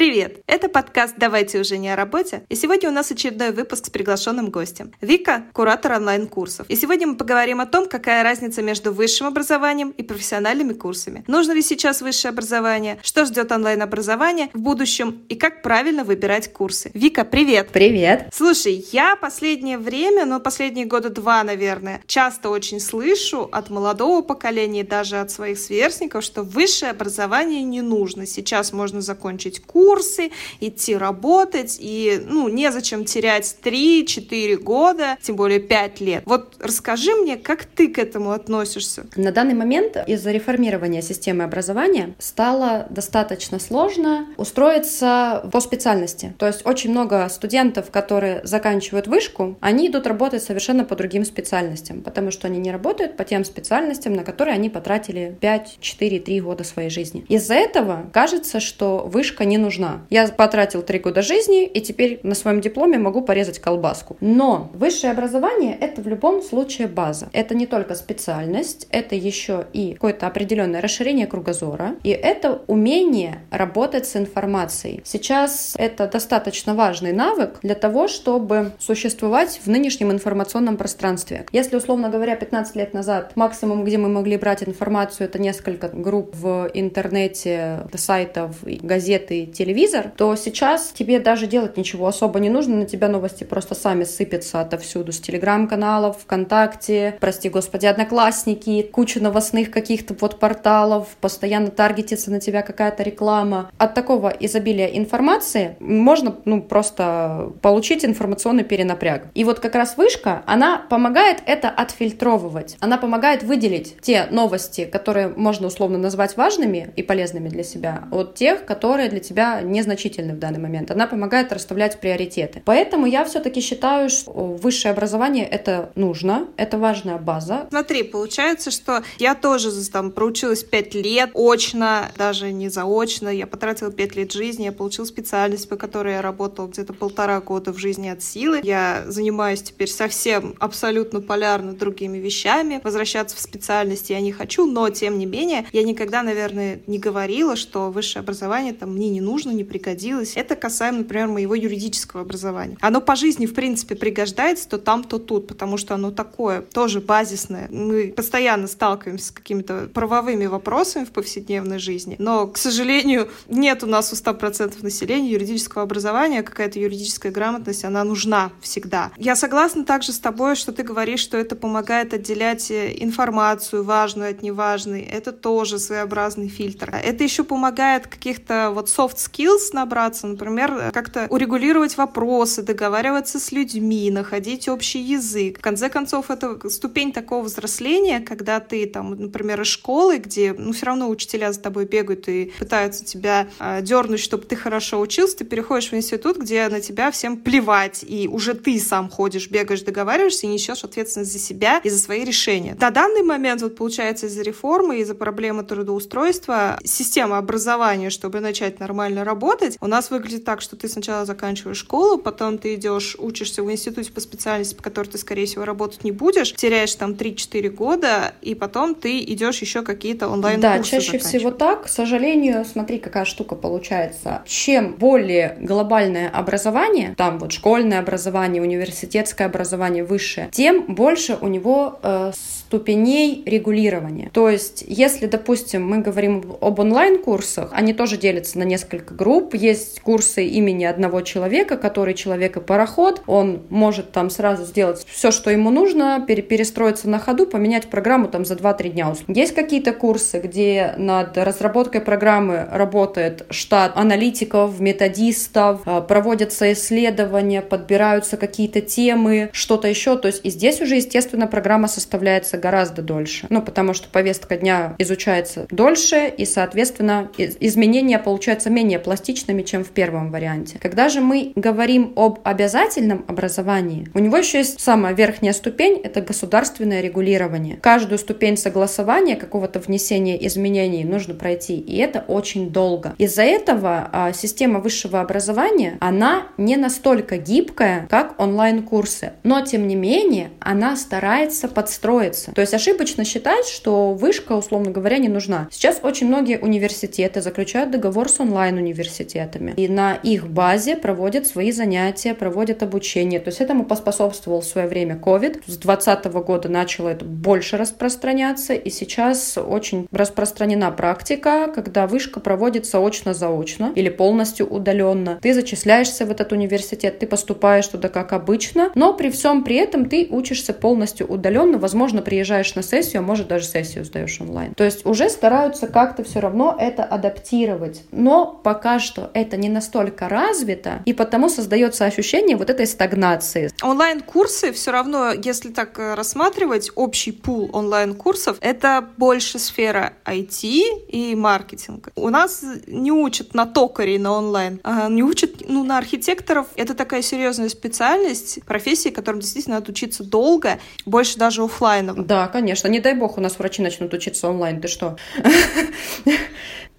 Привет! Это подкаст «Давайте уже не о работе», и сегодня у нас очередной выпуск с приглашенным гостем. Вика – куратор онлайн-курсов. И сегодня мы поговорим о том, какая разница между высшим образованием и профессиональными курсами. Нужно ли сейчас высшее образование? Что ждет онлайн-образование в будущем? И как правильно выбирать курсы? Вика, привет! Привет! Слушай, я последнее время, ну, последние года два, наверное, часто очень слышу от молодого поколения, даже от своих сверстников, что высшее образование не нужно. Сейчас можно закончить курс, курсы, идти работать, и, ну, незачем терять 3-4 года, тем более 5 лет. Вот расскажи мне, как ты к этому относишься? На данный момент из-за реформирования системы образования стало достаточно сложно устроиться по специальности. То есть очень много студентов, которые заканчивают вышку, они идут работать совершенно по другим специальностям, потому что они не работают по тем специальностям, на которые они потратили 5, 4, 3 года своей жизни. Из-за этого кажется, что вышка не нужна нужна. Я потратил три года жизни, и теперь на своем дипломе могу порезать колбаску. Но высшее образование — это в любом случае база. Это не только специальность, это еще и какое-то определенное расширение кругозора, и это умение работать с информацией. Сейчас это достаточно важный навык для того, чтобы существовать в нынешнем информационном пространстве. Если, условно говоря, 15 лет назад максимум, где мы могли брать информацию, это несколько групп в интернете, сайтов, газеты, телевизора, телевизор, то сейчас тебе даже делать ничего особо не нужно, на тебя новости просто сами сыпятся отовсюду, с телеграм-каналов, ВКонтакте, прости господи, Одноклассники, куча новостных каких-то вот порталов, постоянно таргетится на тебя какая-то реклама. От такого изобилия информации можно, ну, просто получить информационный перенапряг. И вот как раз вышка, она помогает это отфильтровывать. Она помогает выделить те новости, которые можно условно назвать важными и полезными для себя, от тех, которые для тебя незначительны в данный момент. Она помогает расставлять приоритеты. Поэтому я все-таки считаю, что высшее образование это нужно, это важная база. Смотри, получается, что я тоже там проучилась 5 лет, очно, даже не заочно. Я потратила 5 лет жизни, я получила специальность, по которой я работала где-то полтора года в жизни от силы. Я занимаюсь теперь совсем абсолютно полярно другими вещами. Возвращаться в специальности я не хочу, но тем не менее, я никогда, наверное, не говорила, что высшее образование там мне не нужно, не пригодилось. Это касаемо, например, моего юридического образования. Оно по жизни, в принципе, пригождается то там, то тут, потому что оно такое, тоже базисное. Мы постоянно сталкиваемся с какими-то правовыми вопросами в повседневной жизни, но, к сожалению, нет у нас у 100% населения юридического образования, какая-то юридическая грамотность, она нужна всегда. Я согласна также с тобой, что ты говоришь, что это помогает отделять э, информацию важную от неважной. Это тоже своеобразный фильтр. Это еще помогает каких-то вот soft skills набраться, например, как-то урегулировать вопросы, договариваться с людьми, находить общий язык. В конце концов, это ступень такого взросления, когда ты там, например, из школы, где, ну, все равно учителя за тобой бегают и пытаются тебя э, дернуть, чтобы ты хорошо учился, ты переходишь в институт, где на тебя всем плевать, и уже ты сам ходишь, бегаешь, договариваешься и несешь ответственность за себя и за свои решения. На данный момент, вот получается, из-за реформы, из-за проблемы трудоустройства, система образования, чтобы начать нормально работать, у нас выглядит так, что ты сначала заканчиваешь школу, потом ты идешь, учишься в институте по специальности, по которой ты, скорее всего, работать не будешь, теряешь там 3-4 года, и потом ты идешь еще какие-то онлайн Да, чаще всего так. К сожалению, смотри, какая штука получается. Чем более глобальное образование, там вот школьное образование, университетское образование высшее, тем больше у него э, ступеней регулирования. То есть, если, допустим, мы говорим об онлайн-курсах, они тоже делятся на несколько групп. Есть курсы имени одного человека, который человек и пароход. Он может там сразу сделать все, что ему нужно, перестроиться на ходу, поменять программу там за 2-3 дня. Есть какие-то курсы, где над разработкой программы работает штат аналитиков, методистов, а, проводятся исследования, подбираются какие-то темы, что-то еще. То есть и здесь уже, естественно, программа составляется гораздо дольше. Ну, потому что повестка дня изучается дольше, и, соответственно, изменения получаются менее пластичными, чем в первом варианте. Когда же мы говорим об обязательном образовании, у него еще есть самая верхняя ступень, это государственное регулирование. Каждую ступень согласования, какого-то внесения изменений нужно пройти, и это очень долго. Из-за этого а, система высшего образования, она не настолько гибкая, как онлайн-курсы, но тем не менее она старается подстроиться. То есть ошибочно считать, что вышка, условно говоря, не нужна. Сейчас очень многие университеты заключают договор с онлайн-университетом, университетами. И на их базе проводят свои занятия, проводят обучение. То есть этому поспособствовал в свое время COVID. С 2020 года начало это больше распространяться, и сейчас очень распространена практика, когда вышка проводится очно-заочно или полностью удаленно. Ты зачисляешься в этот университет, ты поступаешь туда как обычно, но при всем при этом ты учишься полностью удаленно, возможно, приезжаешь на сессию, а может даже сессию сдаешь онлайн. То есть уже стараются как-то все равно это адаптировать. Но пока что это не настолько развито, и потому создается ощущение вот этой стагнации. Онлайн-курсы все равно, если так э, рассматривать, общий пул онлайн-курсов, это больше сфера IT и маркетинга. У нас не учат на токарей на онлайн, а не учат ну, на архитекторов. Это такая серьезная специальность, профессии, которым действительно надо учиться долго, больше даже офлайново. Да, конечно. Не дай бог у нас врачи начнут учиться онлайн. Ты что?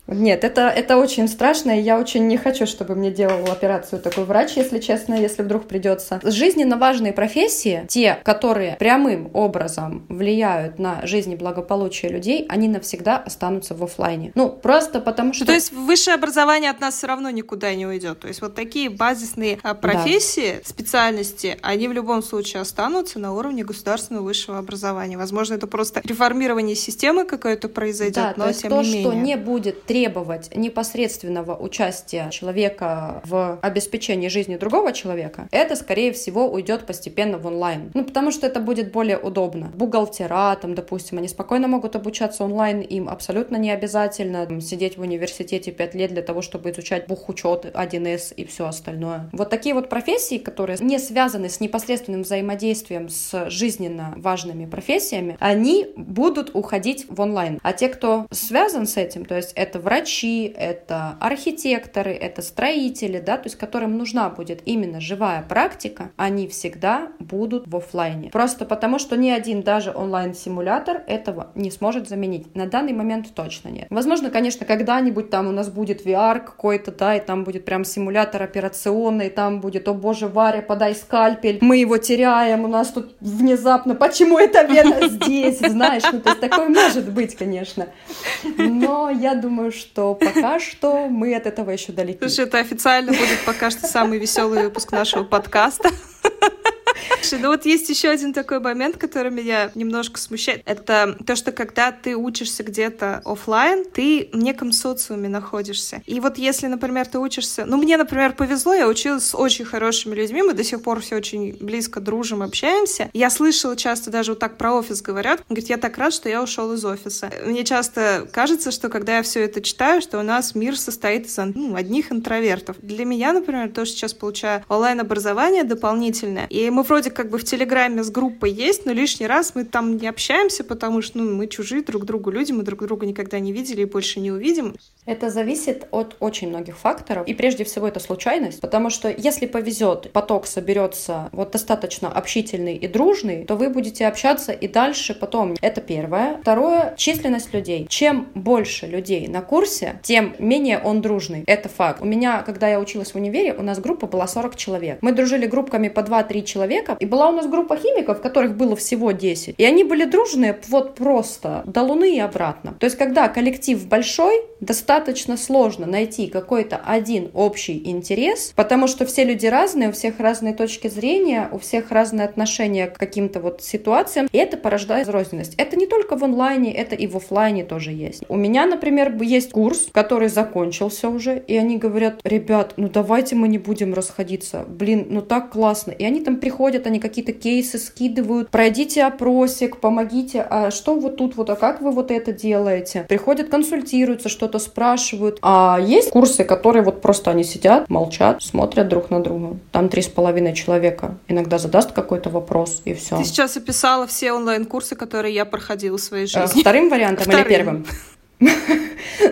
Нет, это, это очень страшно, и я очень не хочу, чтобы мне делал операцию такой врач, если честно, если вдруг придется. Жизненно важные профессии, те, которые прямым образом влияют на жизнь и благополучие людей, они навсегда останутся в офлайне. Ну, просто потому что... То есть высшее образование от нас все равно никуда не уйдет. То есть вот такие базисные а, профессии, да. специальности, они в любом случае останутся на уровне государственного высшего образования. Возможно, это просто реформирование системы какое-то произойдет, да, но то есть тем то, не менее. что не будет требовать непосредственного участия человека в обеспечении жизни другого человека, это, скорее всего, уйдет постепенно в онлайн. Ну, потому что это будет более удобно. Бухгалтера, там, допустим, они спокойно могут обучаться онлайн, им абсолютно не обязательно там, сидеть в университете 5 лет для того, чтобы изучать бухучет, 1С и все остальное. Вот такие вот профессии, которые не связаны с непосредственным взаимодействием с жизненно важными профессиями, они будут уходить в онлайн. А те, кто связан с этим, то есть это врачи, это архитекторы, это строители, да, то есть которым нужна будет именно живая практика, они всегда будут в офлайне. Просто потому, что ни один даже онлайн-симулятор этого не сможет заменить. На данный момент точно нет. Возможно, конечно, когда-нибудь там у нас будет VR какой-то, да, и там будет прям симулятор операционный, там будет, о боже, Варя, подай скальпель, мы его теряем, у нас тут внезапно, почему это вена здесь, знаешь, ну, то есть такое может быть, конечно. Но я думаю, что пока что мы от этого еще далеки. Слушай, это официально будет пока что самый веселый выпуск нашего подкаста. Ну вот есть еще один такой момент, который меня немножко смущает. Это то, что когда ты учишься где-то офлайн, ты в неком социуме находишься. И вот если, например, ты учишься... Ну, мне, например, повезло, я училась с очень хорошими людьми, мы до сих пор все очень близко дружим, общаемся. Я слышала часто даже вот так про офис говорят. Говорит, я так рад, что я ушел из офиса. Мне часто кажется, что когда я все это читаю, что у нас мир состоит из ну, одних интровертов. Для меня, например, то, что сейчас получаю онлайн-образование дополнительное, и мы вроде как бы в Телеграме с группой есть, но лишний раз мы там не общаемся, потому что ну, мы чужие друг другу люди, мы друг друга никогда не видели и больше не увидим. Это зависит от очень многих факторов. И прежде всего это случайность, потому что если повезет, поток соберется вот достаточно общительный и дружный, то вы будете общаться и дальше потом. Это первое. Второе — численность людей. Чем больше людей на курсе, тем менее он дружный. Это факт. У меня, когда я училась в универе, у нас группа была 40 человек. Мы дружили группками по 2-3 человека, и была у нас группа химиков, которых было всего 10. И они были дружные вот просто до Луны и обратно. То есть, когда коллектив большой, достаточно сложно найти какой-то один общий интерес, потому что все люди разные, у всех разные точки зрения, у всех разные отношения к каким-то вот ситуациям, и это порождает разрозненность. Это не только в онлайне, это и в офлайне тоже есть. У меня, например, есть курс, который закончился уже, и они говорят, ребят, ну давайте мы не будем расходиться, блин, ну так классно. И они там приходят, они какие-то кейсы скидывают, пройдите опросик, помогите, а что вот тут вот, а как вы вот это делаете? Приходят, консультируются, что-то спрашивают. А есть курсы, которые вот просто они сидят, молчат, смотрят друг на друга. Там три с половиной человека. Иногда задаст какой-то вопрос, и все. Ты сейчас описала все онлайн-курсы, которые я проходила в своей э, жизни. Вторым вариантом Вторым. или первым?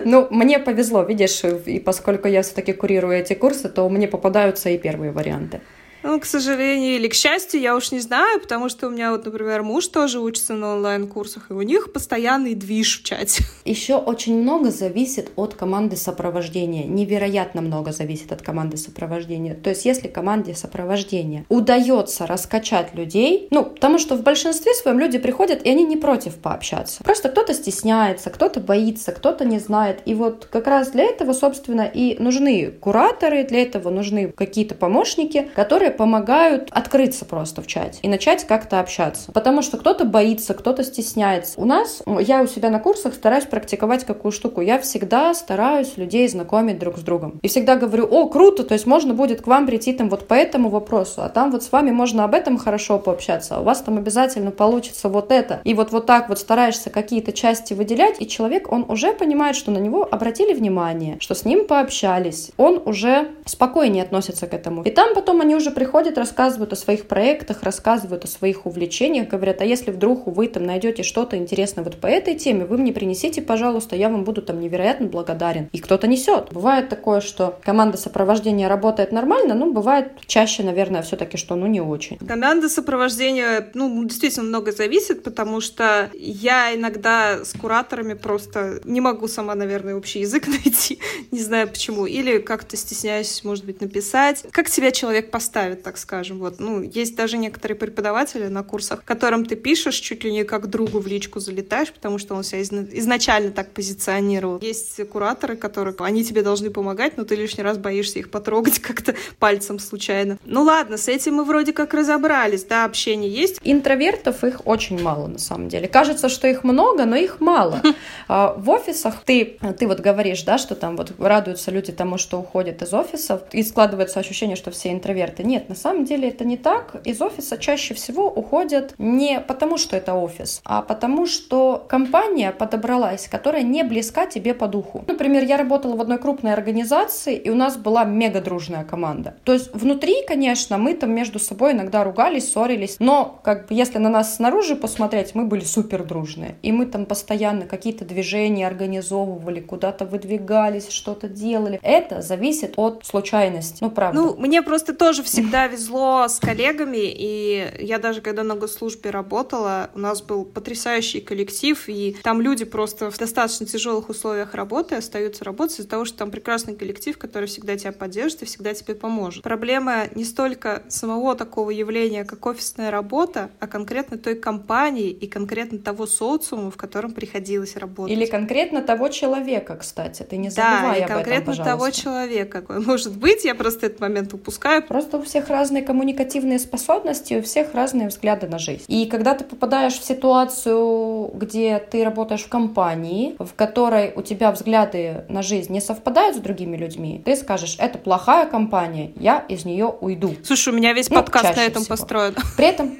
Ну, мне повезло, видишь, и поскольку я все-таки курирую эти курсы, то мне попадаются и первые варианты. Ну, к сожалению или к счастью, я уж не знаю, потому что у меня вот, например, муж тоже учится на онлайн-курсах, и у них постоянный движ в чате. Еще очень много зависит от команды сопровождения. Невероятно много зависит от команды сопровождения. То есть, если команде сопровождения удается раскачать людей, ну, потому что в большинстве своем люди приходят, и они не против пообщаться. Просто кто-то стесняется, кто-то боится, кто-то не знает. И вот как раз для этого, собственно, и нужны кураторы, для этого нужны какие-то помощники, которые помогают открыться просто в чате и начать как-то общаться. Потому что кто-то боится, кто-то стесняется. У нас, я у себя на курсах стараюсь практиковать какую штуку. Я всегда стараюсь людей знакомить друг с другом. И всегда говорю, о, круто, то есть можно будет к вам прийти там вот по этому вопросу, а там вот с вами можно об этом хорошо пообщаться, а у вас там обязательно получится вот это. И вот вот так вот стараешься какие-то части выделять, и человек, он уже понимает, что на него обратили внимание, что с ним пообщались, он уже спокойнее относится к этому. И там потом они уже приходят, рассказывают о своих проектах, рассказывают о своих увлечениях, говорят, а если вдруг вы там найдете что-то интересное вот по этой теме, вы мне принесите, пожалуйста, я вам буду там невероятно благодарен. И кто-то несет. Бывает такое, что команда сопровождения работает нормально, но бывает чаще, наверное, все-таки, что ну не очень. Команда сопровождения, ну, действительно много зависит, потому что я иногда с кураторами просто не могу сама, наверное, общий язык найти, не знаю почему, или как-то стесняюсь, может быть, написать. Как себя человек поставит, так скажем, вот, ну, есть даже некоторые преподаватели на курсах, которым ты пишешь чуть ли не как другу в личку залетаешь, потому что он себя изначально так позиционировал. Есть кураторы, которые, они тебе должны помогать, но ты лишний раз боишься их потрогать как-то пальцем случайно. Ну ладно, с этим мы вроде как разобрались, да, общение есть. Интровертов их очень мало на самом деле. Кажется, что их много, но их мало. А, в офисах ты, ты вот говоришь, да, что там вот радуются люди тому, что уходят из офисов, и складывается ощущение, что все интроверты. Нет, на самом деле это не так. Из офиса чаще всего уходят не потому, что это офис, а потому, что компания подобралась, которая не близка тебе по духу. Например, я работала в одной крупной организации, и у нас была мега дружная команда. То есть внутри, конечно, мы там между собой иногда ругались, ссорились, но как бы если на нас снаружи посмотреть, мы были супер дружные. И мы там постоянно какие-то движения организовывали, куда-то выдвигались, что-то делали. Это зависит от случайности. Ну, правда. Ну, мне просто тоже всегда везло с коллегами, и я даже когда на госслужбе работала, у нас был потрясающий коллектив, и там люди просто в достаточно тяжелых условиях работы остаются работать из-за того, что там прекрасный коллектив, который всегда тебя поддержит и всегда тебе поможет. Проблема не столько самого такого явления, как офисная работа, а конкретно той компании и конкретно того социума, в котором приходилось работать. Или конкретно того человека, кстати, ты не забывай да, или об конкретно этом, того человека. Может быть, я просто этот момент упускаю. Просто у всех разные коммуникативные способности, у всех разные взгляды на жизнь. И когда ты попадаешь в ситуацию, где ты работаешь в компании, в которой у тебя взгляды на жизнь не совпадают с другими людьми, ты скажешь, это плохая компания, я из нее уйду. Слушай, у меня весь ну, подкаст на этом всего. построен. При этом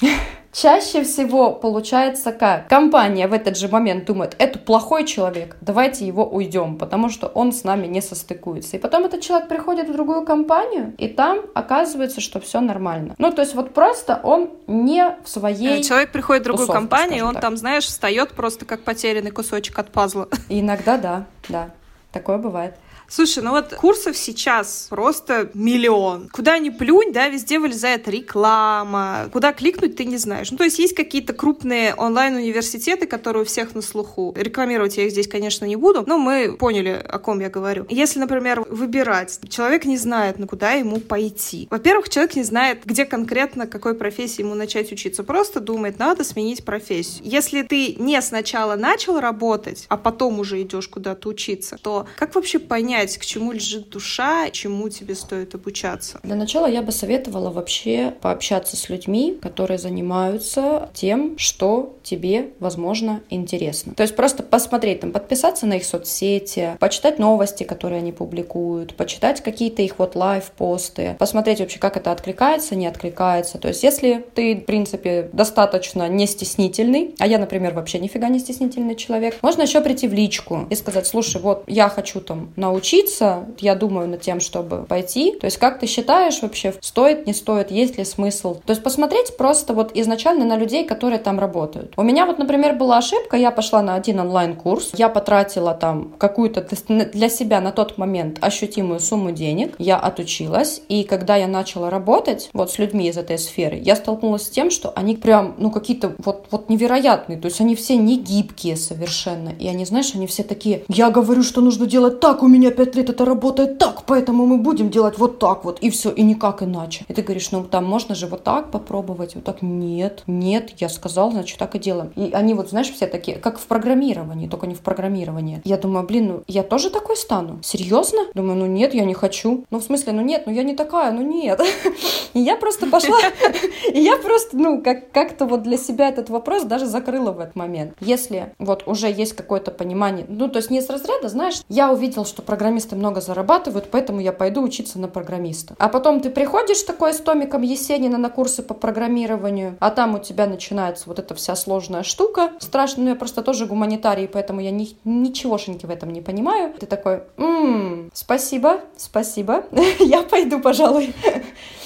Чаще всего получается как? Компания в этот же момент думает, это плохой человек, давайте его уйдем, потому что он с нами не состыкуется. И потом этот человек приходит в другую компанию, и там оказывается, что все нормально. Ну, то есть вот просто он не в своей... Человек приходит в другую компанию, и он так. там, знаешь, встает просто как потерянный кусочек от пазла. иногда да, да. Такое бывает. Слушай, ну вот курсов сейчас просто миллион. Куда ни плюнь, да, везде вылезает реклама. Куда кликнуть, ты не знаешь. Ну, то есть есть какие-то крупные онлайн-университеты, которые у всех на слуху. Рекламировать я их здесь, конечно, не буду, но мы поняли, о ком я говорю. Если, например, выбирать, человек не знает, на куда ему пойти. Во-первых, человек не знает, где конкретно, какой профессии ему начать учиться. Просто думает, надо сменить профессию. Если ты не сначала начал работать, а потом уже идешь куда-то учиться, то как вообще понять, понять, к чему лежит душа, чему тебе стоит обучаться? Для начала я бы советовала вообще пообщаться с людьми, которые занимаются тем, что тебе, возможно, интересно. То есть просто посмотреть, там, подписаться на их соцсети, почитать новости, которые они публикуют, почитать какие-то их вот лайв-посты, посмотреть вообще, как это откликается, не откликается. То есть если ты, в принципе, достаточно не стеснительный, а я, например, вообще нифига не стеснительный человек, можно еще прийти в личку и сказать, слушай, вот я хочу там научиться учиться, я думаю над тем, чтобы пойти. То есть как ты считаешь вообще, стоит, не стоит, есть ли смысл? То есть посмотреть просто вот изначально на людей, которые там работают. У меня вот, например, была ошибка, я пошла на один онлайн-курс, я потратила там какую-то для себя на тот момент ощутимую сумму денег, я отучилась, и когда я начала работать вот с людьми из этой сферы, я столкнулась с тем, что они прям, ну, какие-то вот, вот невероятные, то есть они все не гибкие совершенно, и они, знаешь, они все такие, я говорю, что нужно делать так, у меня пять лет это работает так, поэтому мы будем делать вот так вот, и все, и никак иначе. И ты говоришь, ну, там можно же вот так попробовать, вот так, нет, нет, я сказал, значит, так и делаем. И они вот, знаешь, все такие, как в программировании, только не в программировании. Я думаю, блин, ну, я тоже такой стану? Серьезно? Думаю, ну, нет, я не хочу. Ну, в смысле, ну, нет, ну, я не такая, ну, нет. И я просто пошла, и я просто, ну, как, как-то вот для себя этот вопрос даже закрыла в этот момент. Если вот уже есть какое-то понимание, ну, то есть не с разряда, знаешь, я увидел, что программисты много зарабатывают, поэтому я пойду учиться на программиста. А потом ты приходишь такой с Томиком Есенина на курсы по программированию, а там у тебя начинается вот эта вся сложная штука. Страшно, но я просто тоже гуманитарий, поэтому я ни, ничегошеньки в этом не понимаю. Ты такой, м-м, спасибо, спасибо, я пойду, пожалуй.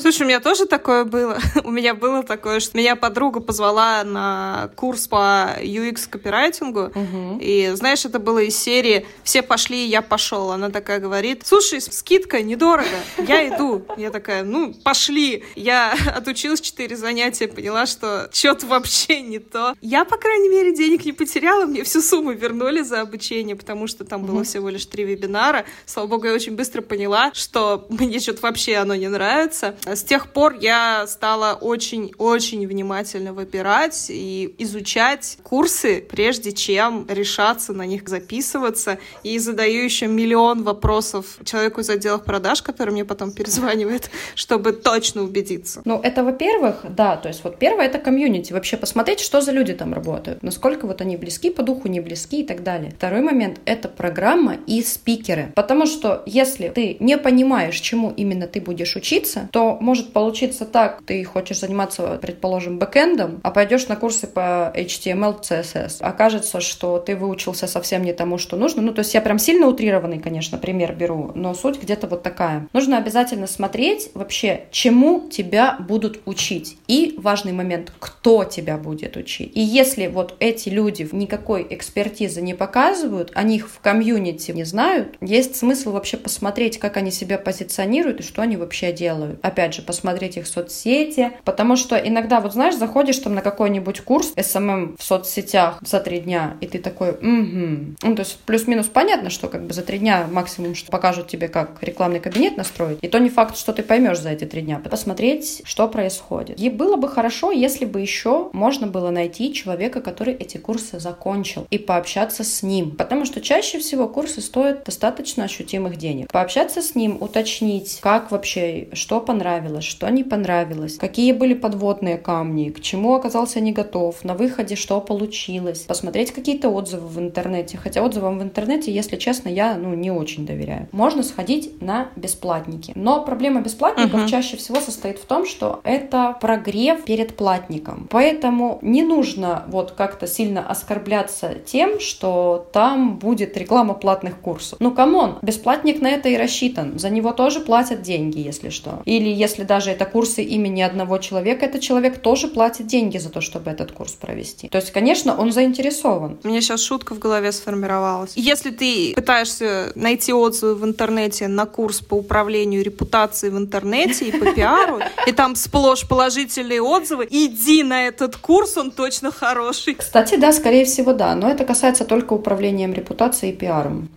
Слушай, у меня тоже такое было. у меня было такое, что меня подруга позвала на курс по UX копирайтингу. Угу. И знаешь, это было из серии «Все пошли, я пошел». Она такая говорит, слушай, скидка недорого, я иду. Я такая, ну, пошли. Я отучилась четыре занятия, поняла, что что-то вообще не то. Я, по крайней мере, денег не потеряла, мне всю сумму вернули за обучение, потому что там было всего лишь три вебинара. Слава богу, я очень быстро поняла, что мне что-то вообще оно не нравится, нравится. С тех пор я стала очень-очень внимательно выбирать и изучать курсы, прежде чем решаться на них записываться. И задаю еще миллион вопросов человеку из отделов продаж, который мне потом перезванивает, чтобы точно убедиться. Ну, это, во-первых, да, то есть вот первое — это комьюнити, вообще посмотреть, что за люди там работают, насколько вот они близки по духу, не близки и так далее. Второй момент — это программа и спикеры, потому что если ты не понимаешь, чему именно ты будешь учиться, то может получиться так, ты хочешь заниматься, предположим, бэкэндом, а пойдешь на курсы по HTML, CSS. Окажется, что ты выучился совсем не тому, что нужно. Ну, то есть я прям сильно утрированный, конечно, пример беру, но суть где-то вот такая. Нужно обязательно смотреть вообще, чему тебя будут учить. И важный момент, кто тебя будет учить. И если вот эти люди никакой экспертизы не показывают, о них в комьюнити не знают, есть смысл вообще посмотреть, как они себя позиционируют и что они вообще делают опять же, посмотреть их соцсети, потому что иногда, вот знаешь, заходишь там на какой-нибудь курс SMM в соцсетях за три дня, и ты такой, угу. Ну, то есть плюс-минус понятно, что как бы за три дня максимум, что покажут тебе, как рекламный кабинет настроить, и то не факт, что ты поймешь за эти три дня. Посмотреть, что происходит. И было бы хорошо, если бы еще можно было найти человека, который эти курсы закончил, и пообщаться с ним, потому что чаще всего курсы стоят достаточно ощутимых денег. Пообщаться с ним, уточнить, как вообще, что понравилось, что не понравилось, какие были подводные камни, к чему оказался не готов, на выходе что получилось, посмотреть какие-то отзывы в интернете. Хотя отзывам в интернете, если честно, я ну, не очень доверяю. Можно сходить на бесплатники. Но проблема бесплатников uh-huh. чаще всего состоит в том, что это прогрев перед платником. Поэтому не нужно вот как-то сильно оскорбляться тем, что там будет реклама платных курсов. Ну, come on, бесплатник на это и рассчитан. За него тоже платят деньги, если что. Или если даже это курсы имени одного человека, этот человек тоже платит деньги за то, чтобы этот курс провести. То есть, конечно, он заинтересован. У меня сейчас шутка в голове сформировалась. Если ты пытаешься найти отзывы в интернете на курс по управлению репутацией в интернете и по пиару, и там сплошь положительные отзывы, иди на этот курс, он точно хороший. Кстати, да, скорее всего, да, но это касается только управлением репутацией и пиаром.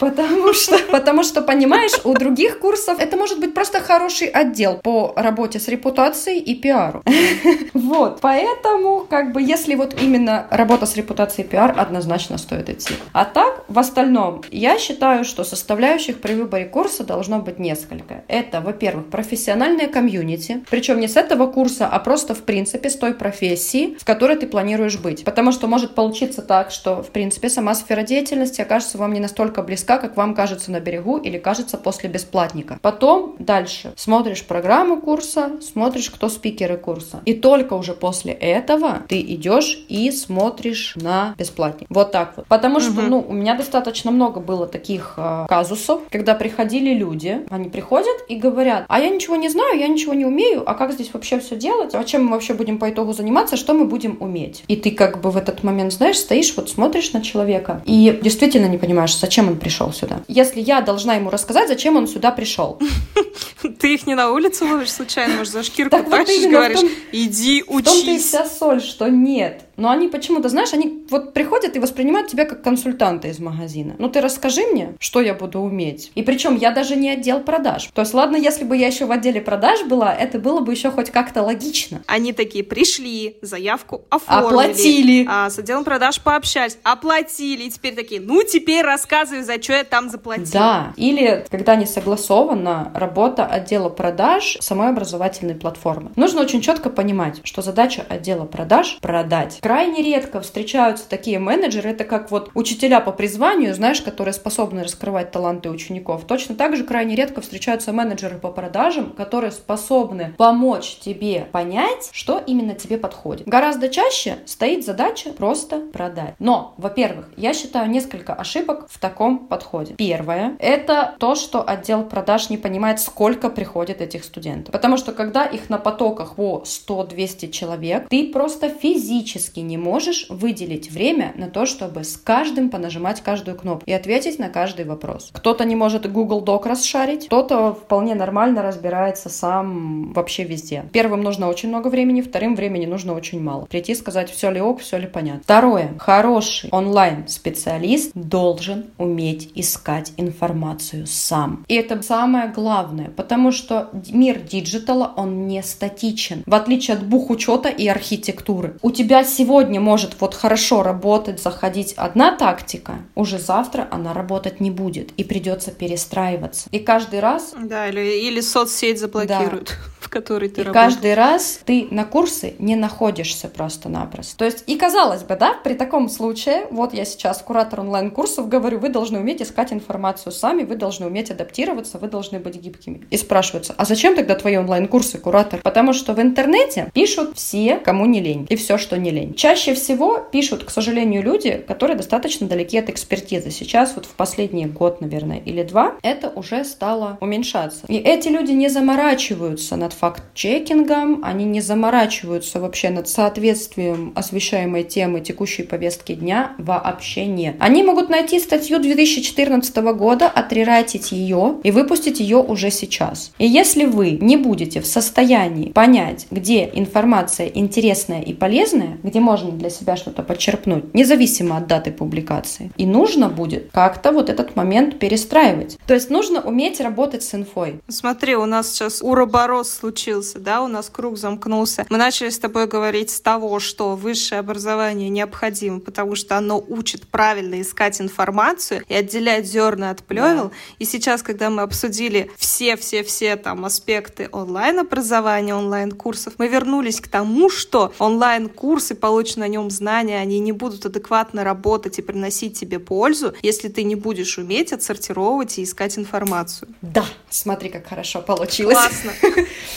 Потому что, потому что, понимаешь, у других курсов это может быть просто хороший отдел по работе с репутацией и пиару. Вот, поэтому, как бы, если вот именно работа с репутацией и пиар, однозначно стоит идти. А так, в остальном, я считаю, что составляющих при выборе курса должно быть несколько. Это, во-первых, профессиональное комьюнити, причем не с этого курса, а просто, в принципе, с той профессии, в которой ты планируешь быть. Потому что может получиться так, что, в принципе, сама сфера деятельности окажется вам не настолько близка, близка, как вам кажется на берегу или кажется после бесплатника. Потом дальше смотришь программу курса, смотришь, кто спикеры курса. И только уже после этого ты идешь и смотришь на бесплатник. Вот так вот. Потому что, ну, у меня достаточно много было таких э, казусов, когда приходили люди, они приходят и говорят, а я ничего не знаю, я ничего не умею, а как здесь вообще все делать? А чем мы вообще будем по итогу заниматься? Что мы будем уметь? И ты как бы в этот момент, знаешь, стоишь, вот смотришь на человека и действительно не понимаешь, зачем он пришел сюда. Если я должна ему рассказать, зачем он сюда пришел. Ты их не на улице ловишь случайно, может, за шкирку тащишь, говоришь, иди учись. В том-то и вся соль, что нет. Но они почему-то, знаешь, они вот приходят и воспринимают тебя как консультанта из магазина. Ну ты расскажи мне, что я буду уметь. И причем я даже не отдел продаж. То есть ладно, если бы я еще в отделе продаж была, это было бы еще хоть как-то логично. Они такие пришли, заявку оформили. Оплатили. А, с отделом продаж пообщались, оплатили. И теперь такие, ну теперь рассказывай, за что я там заплатила. Да. Или когда не согласована работа отдела продаж самой образовательной платформы. Нужно очень четко понимать, что задача отдела продаж — продать крайне редко встречаются такие менеджеры, это как вот учителя по призванию, знаешь, которые способны раскрывать таланты учеников. Точно так же крайне редко встречаются менеджеры по продажам, которые способны помочь тебе понять, что именно тебе подходит. Гораздо чаще стоит задача просто продать. Но, во-первых, я считаю несколько ошибок в таком подходе. Первое — это то, что отдел продаж не понимает, сколько приходит этих студентов. Потому что когда их на потоках по 100-200 человек, ты просто физически физически не можешь выделить время на то, чтобы с каждым понажимать каждую кнопку и ответить на каждый вопрос. Кто-то не может Google Doc расшарить, кто-то вполне нормально разбирается сам вообще везде. Первым нужно очень много времени, вторым времени нужно очень мало. Прийти сказать, все ли ок, все ли понятно. Второе. Хороший онлайн-специалист должен уметь искать информацию сам. И это самое главное, потому что мир диджитала, он не статичен. В отличие от бухучета и архитектуры. У тебя сегодня может вот хорошо работать, заходить одна тактика, уже завтра она работать не будет и придется перестраиваться. И каждый раз... Да, или, или соцсеть заблокируют. Да которой ты и работаешь. каждый раз ты на курсы не находишься просто-напросто. То есть, и казалось бы, да, при таком случае, вот я сейчас куратор онлайн-курсов говорю, вы должны уметь искать информацию сами, вы должны уметь адаптироваться, вы должны быть гибкими. И спрашиваются, а зачем тогда твои онлайн-курсы, куратор? Потому что в интернете пишут все, кому не лень, и все, что не лень. Чаще всего пишут, к сожалению, люди, которые достаточно далеки от экспертизы. Сейчас вот в последний год, наверное, или два, это уже стало уменьшаться. И эти люди не заморачиваются над факт-чекингом, они не заморачиваются вообще над соответствием освещаемой темы текущей повестки дня вообще нет. Они могут найти статью 2014 года, отрерайтить ее и выпустить ее уже сейчас. И если вы не будете в состоянии понять, где информация интересная и полезная, где можно для себя что-то подчерпнуть, независимо от даты публикации, и нужно будет как-то вот этот момент перестраивать. То есть нужно уметь работать с инфой. Смотри, у нас сейчас уроборос случился, да, у нас круг замкнулся. Мы начали с тобой говорить с того, что высшее образование необходимо, потому что оно учит правильно искать информацию и отделять зерна от плевел. Да. И сейчас, когда мы обсудили все-все-все там аспекты онлайн-образования, онлайн-курсов, мы вернулись к тому, что онлайн-курсы, полученные на нем знания, они не будут адекватно работать и приносить тебе пользу, если ты не будешь уметь отсортировать и искать информацию. Да, смотри, как хорошо получилось. Классно.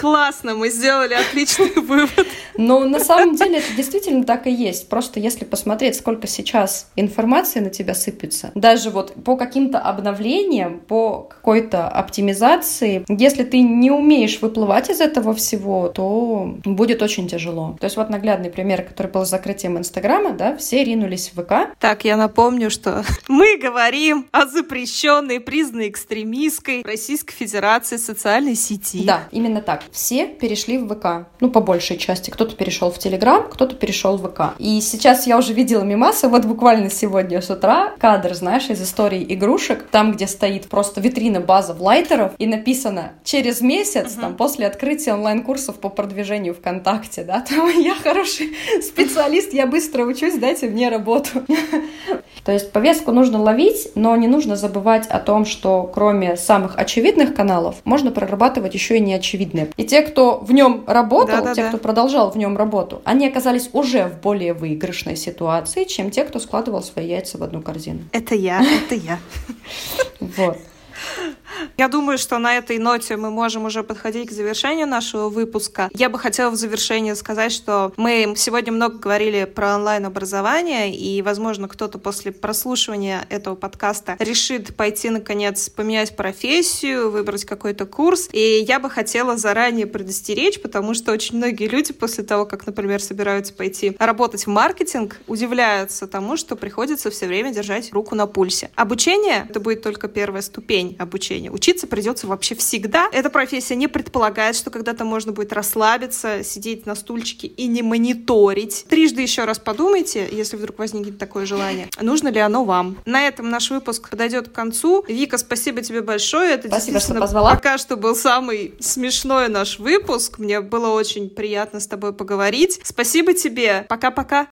Классно, мы сделали отличный вывод. Но на самом деле это действительно так и есть. Просто если посмотреть, сколько сейчас информации на тебя сыпется, даже вот по каким-то обновлениям, по какой-то оптимизации, если ты не умеешь выплывать из этого всего, то будет очень тяжело. То есть вот наглядный пример, который был с закрытием Инстаграма, да, все ринулись в ВК. Так, я напомню, что мы говорим о запрещенной, признанной экстремистской Российской Федерации социальной сети. Да, именно так все перешли в ВК. Ну, по большей части. Кто-то перешел в Телеграм, кто-то перешел в ВК. И сейчас я уже видела мимасы, вот буквально сегодня с утра, кадр, знаешь, из истории игрушек, там, где стоит просто витрина база лайтеров, и написано «Через месяц, uh-huh. там, после открытия онлайн-курсов по продвижению ВКонтакте, да, там я хороший специалист, я быстро учусь, дайте мне работу». То есть повестку нужно ловить, но не нужно забывать о том, что кроме самых очевидных каналов, можно прорабатывать еще и неочевидные. И те, кто в нем работал, да, да, те, да. кто продолжал в нем работу, они оказались уже в более выигрышной ситуации, чем те, кто складывал свои яйца в одну корзину. Это я, это я. Вот. Я думаю, что на этой ноте мы можем уже подходить к завершению нашего выпуска. Я бы хотела в завершение сказать, что мы сегодня много говорили про онлайн-образование, и, возможно, кто-то после прослушивания этого подкаста решит пойти, наконец, поменять профессию, выбрать какой-то курс. И я бы хотела заранее предостеречь, потому что очень многие люди после того, как, например, собираются пойти работать в маркетинг, удивляются тому, что приходится все время держать руку на пульсе. Обучение — это будет только первая ступень обучения обучения. Учиться придется вообще всегда. Эта профессия не предполагает, что когда-то можно будет расслабиться, сидеть на стульчике и не мониторить. Трижды еще раз подумайте, если вдруг возникнет такое желание, нужно ли оно вам. На этом наш выпуск подойдет к концу. Вика, спасибо тебе большое. Это спасибо, что позвала. пока что был самый смешной наш выпуск. Мне было очень приятно с тобой поговорить. Спасибо тебе. Пока-пока.